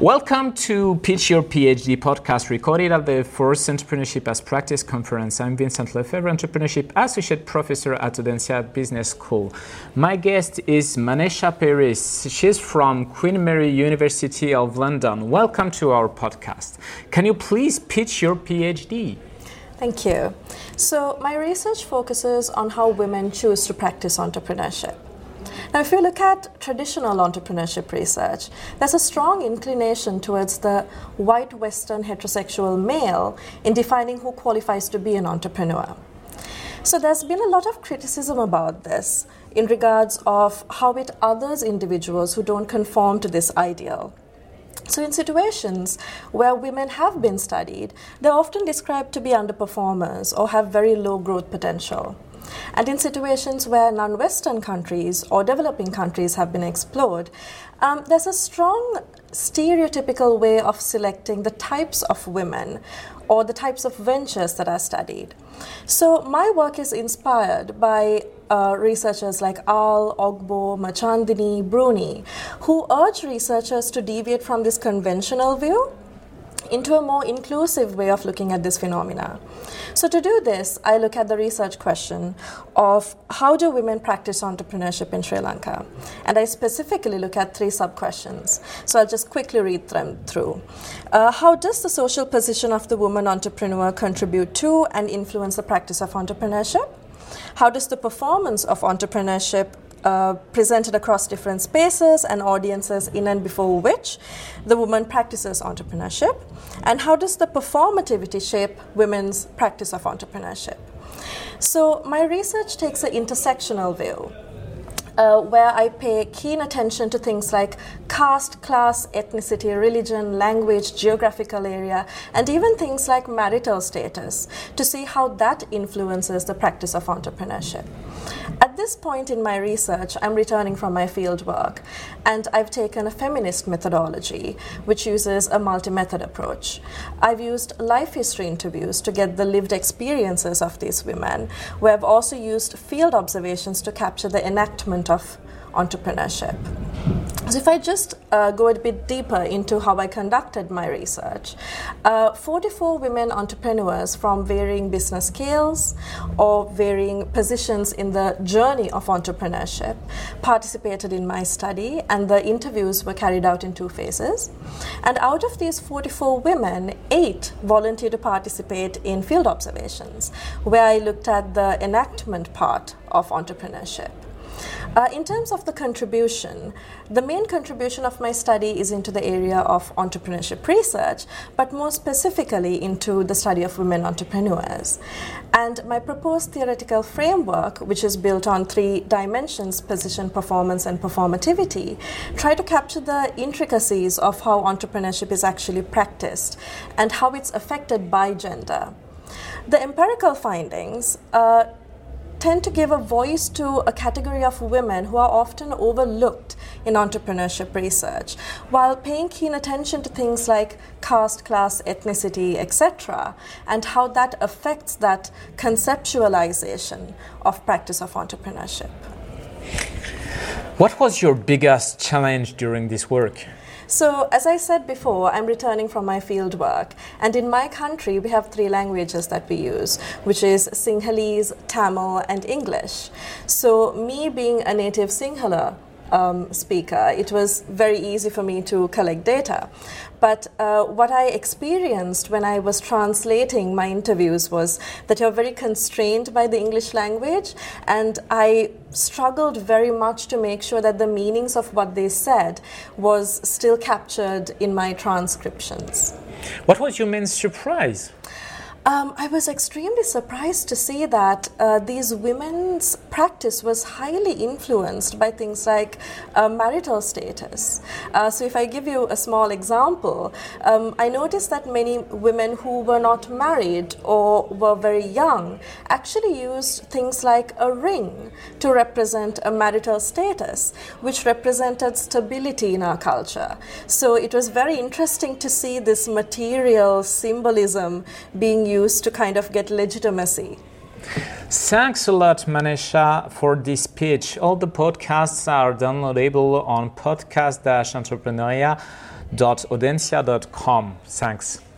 Welcome to Pitch Your PhD podcast, recorded at the Force Entrepreneurship as Practice conference. I'm Vincent Lefebvre, Entrepreneurship Associate Professor at Audencia Business School. My guest is Manesha Peiris. She's from Queen Mary University of London. Welcome to our podcast. Can you please pitch your PhD? Thank you. So, my research focuses on how women choose to practice entrepreneurship. Now, if you look at traditional entrepreneurship research, there's a strong inclination towards the white Western heterosexual male in defining who qualifies to be an entrepreneur. So there's been a lot of criticism about this in regards of how it others individuals who don't conform to this ideal. So, in situations where women have been studied, they're often described to be underperformers or have very low growth potential. And in situations where non Western countries or developing countries have been explored, um, there's a strong stereotypical way of selecting the types of women or the types of ventures that are studied. So, my work is inspired by uh, researchers like Ahl, Ogbor, Mirchandani, Bruni, who urge researchers to deviate from this conventional view into a more inclusive way of looking at this phenomena. So, to do this, I look at the research question of how do women practice entrepreneurship in Sri Lanka? And I specifically look at three sub questions. So, I'll just quickly read them through. Uh, how does the social position of the woman entrepreneur contribute to and influence the practice of entrepreneurship? How does the performance of entrepreneurship uh, presented across different spaces and audiences in and before which the woman practices entrepreneurship, and how does the performativity shape women's practice of entrepreneurship. So, my research takes an intersectional view. Uh, where I pay keen attention to things like caste, class, ethnicity, religion, language, geographical area, and even things like marital status to see how that influences the practice of entrepreneurship. At this point in my research, I'm returning from my field work, and I've taken a feminist methodology, which uses a multi method approach. I've used life history interviews to get the lived experiences of these women, where I've also used field observations to capture the enactment of entrepreneurship. So, if I just uh, go a bit deeper into how I conducted my research, uh, 44 women entrepreneurs from varying business scales or varying positions in the journey of entrepreneurship participated in my study, and the interviews were carried out in two phases. And out of these 44 women, eight volunteered to participate in field observations, where I looked at the enactment part of entrepreneurship. Uh, in terms of the contribution, the main contribution of my study is into the area of entrepreneurship research, but more specifically into the study of women entrepreneurs. And my proposed theoretical framework, which is built on three dimensions position, performance, and performativity, try to capture the intricacies of how entrepreneurship is actually practiced and how it's affected by gender. The empirical findings uh, tend to give a voice to a category of women who are often overlooked in entrepreneurship research, while paying keen attention to things like caste, class, ethnicity, etc., and how that affects that conceptualization of practice of entrepreneurship. What was your biggest challenge during this work? So, as I said before, I'm returning from my field work, and in my country, we have three languages that we use, which is Sinhalese, Tamil, and English. So, me being a native Sinhala um, speaker, it was very easy for me to collect data. But uh, what I experienced when I was translating my interviews was that you're very constrained by the English language, and I struggled very much to make sure that the meanings of what they said was still captured in my transcriptions. What was your main surprise? Um, I was extremely surprised to see that uh, these women's practice was highly influenced by things like uh, marital status. Uh, so, if I give you a small example, um, I noticed that many women who were not married or were very young actually used things like a ring to represent a marital status, which represented stability in our culture. So, it was very interesting to see this material symbolism being used to kind of get legitimacy. Thanks a lot, Manesha, for this pitch. All the podcasts are downloadable on podcast-entrepreneuria www.audencia.com. Thanks.